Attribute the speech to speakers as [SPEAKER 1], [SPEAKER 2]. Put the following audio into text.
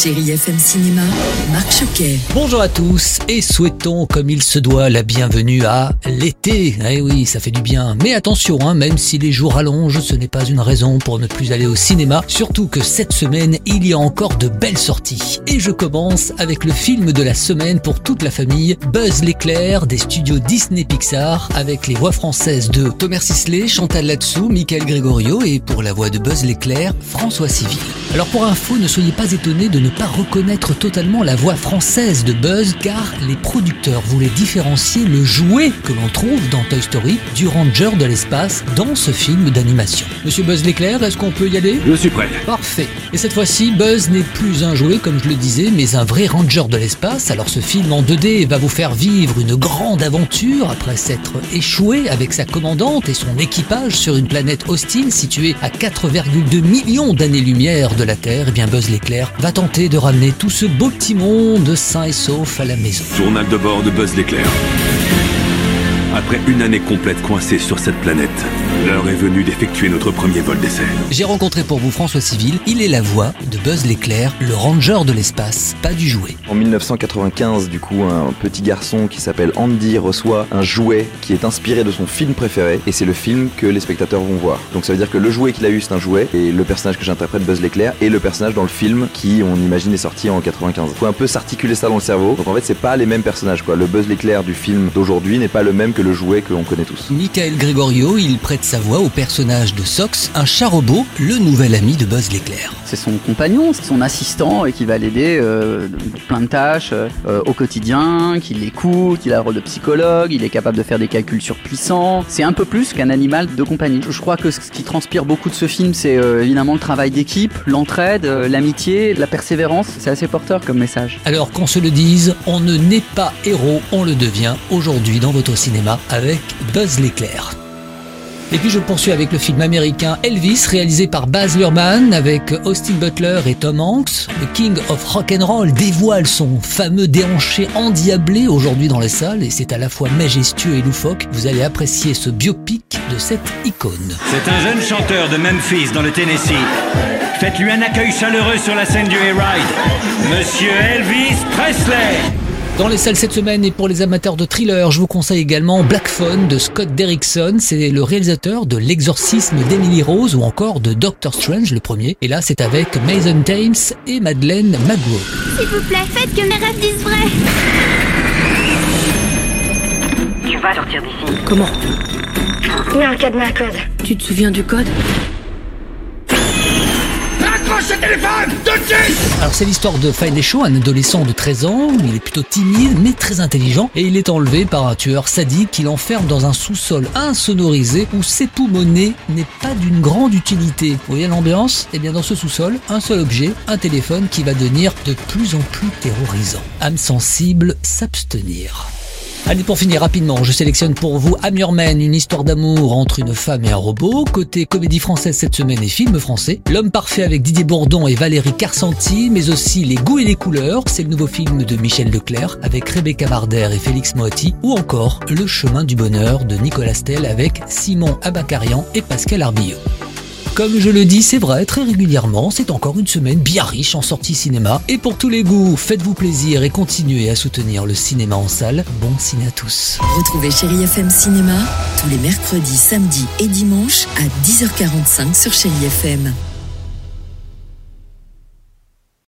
[SPEAKER 1] Chérie FM Cinéma, Marc Choquet.
[SPEAKER 2] Bonjour à tous et souhaitons comme il se doit la bienvenue à l'été. Eh oui, ça fait du bien. Mais attention, hein, même si les jours allongent, ce n'est pas une raison pour ne plus aller au cinéma. Surtout que cette semaine, il y a encore de belles sorties. Et je commence avec le film de la semaine pour toute la famille, Buzz l'éclair des studios Disney Pixar, avec les voix françaises de Thomas Sisley, Chantal Latsou, Michael Gregorio et pour la voix de Buzz l'éclair, François Civil. Alors pour info, ne soyez pas étonnés de ne pas reconnaître totalement la voix française de Buzz car les producteurs voulaient différencier le jouet que l'on trouve dans Toy Story du Ranger de l'espace dans ce film d'animation. Monsieur Buzz l'éclair, est-ce qu'on peut y aller?
[SPEAKER 3] Je suis prêt.
[SPEAKER 2] Parfait. Et cette fois-ci, Buzz n'est plus un jouet comme je le disais, mais un vrai Ranger de l'espace. Alors ce film en 2D va vous faire vivre une grande aventure après s'être échoué avec sa commandante et son équipage sur une planète hostile située à 4,2 millions d'années-lumière de la Terre. Et bien Buzz l'éclair va tenter de ramener tout ce beau petit monde sain et sauf à la maison.
[SPEAKER 3] Journal de bord de Buzz l'éclair. Après une année complète coincée sur cette planète, l'heure est venue d'effectuer notre premier vol d'essai.
[SPEAKER 2] J'ai rencontré pour vous François Civil. Il est la voix de Buzz l'éclair, le ranger de l'espace, pas du jouet.
[SPEAKER 4] En 1995, du coup, un petit garçon qui s'appelle Andy reçoit un jouet qui est inspiré de son film préféré et c'est le film que les spectateurs vont voir. Donc ça veut dire que le jouet qu'il a eu c'est un jouet et le personnage que j'interprète Buzz l'éclair est le personnage dans le film qui on imagine est sorti en 95. Faut un peu s'articuler ça dans le cerveau. Donc en fait c'est pas les mêmes personnages quoi. Le Buzz l'éclair du film d'aujourd'hui n'est pas le même que le jouet que l'on connaît tous.
[SPEAKER 2] Michael Gregorio, il prête sa voix au personnage de Sox, un chat robot, le nouvel ami de Buzz l'éclair.
[SPEAKER 5] C'est son compagnon, c'est son assistant et qui va l'aider euh, dans plein de tâches euh, au quotidien, qui l'écoute, il a le rôle de psychologue, il est capable de faire des calculs surpuissants. C'est un peu plus qu'un animal de compagnie. Je crois que ce qui transpire beaucoup de ce film, c'est euh, évidemment le travail d'équipe, l'entraide, euh, l'amitié, la persévérance. C'est assez porteur comme message.
[SPEAKER 2] Alors qu'on se le dise, on ne naît pas héros, on le devient aujourd'hui dans votre cinéma avec Buzz l'éclair. Et puis je poursuis avec le film américain Elvis, réalisé par Baz Luhrmann avec Austin Butler et Tom Hanks. Le King of Rock and Roll dévoile son fameux déhanché endiablé aujourd'hui dans les salles et c'est à la fois majestueux et loufoque. Vous allez apprécier ce biopic de cette icône.
[SPEAKER 6] C'est un jeune chanteur de Memphis dans le Tennessee. Faites-lui un accueil chaleureux sur la scène du Hayride. Monsieur Elvis Presley.
[SPEAKER 2] Dans les salles cette semaine et pour les amateurs de thriller, je vous conseille également Black Phone de Scott Derrickson. C'est le réalisateur de L'exorcisme d'Emily Rose ou encore de Doctor Strange, le premier. Et là, c'est avec Mason Thames et Madeleine McGraw.
[SPEAKER 7] S'il vous plaît, faites que mes rêves disent vrai.
[SPEAKER 8] Tu vas sortir d'ici.
[SPEAKER 7] Comment? Il y a un cadenas à code.
[SPEAKER 8] Tu te souviens du code?
[SPEAKER 2] Alors c'est l'histoire de Shaw, un adolescent de 13 ans, il est plutôt timide mais très intelligent et il est enlevé par un tueur sadique qui l'enferme dans un sous-sol insonorisé où s'époumoner n'est pas d'une grande utilité. Vous voyez l'ambiance? Eh bien dans ce sous-sol, un seul objet, un téléphone qui va devenir de plus en plus terrorisant. Âme sensible, s'abstenir. Allez, pour finir rapidement, je sélectionne pour vous Amurmen, une histoire d'amour entre une femme et un robot. Côté comédie française cette semaine et film français. L'homme parfait avec Didier Bourdon et Valérie Carcenti, mais aussi Les goûts et les couleurs. C'est le nouveau film de Michel Leclerc avec Rebecca Barder et Félix Moati. Ou encore Le chemin du bonheur de Nicolas Stel avec Simon Abacarian et Pascal Arbilleux. Comme je le dis, c'est vrai, très régulièrement, c'est encore une semaine bien riche en sorties cinéma. Et pour tous les goûts, faites-vous plaisir et continuez à soutenir le cinéma en salle. Bon ciné à tous.
[SPEAKER 1] Retrouvez Chérie FM Cinéma tous les mercredis, samedis et dimanches à 10h45 sur Chérie FM.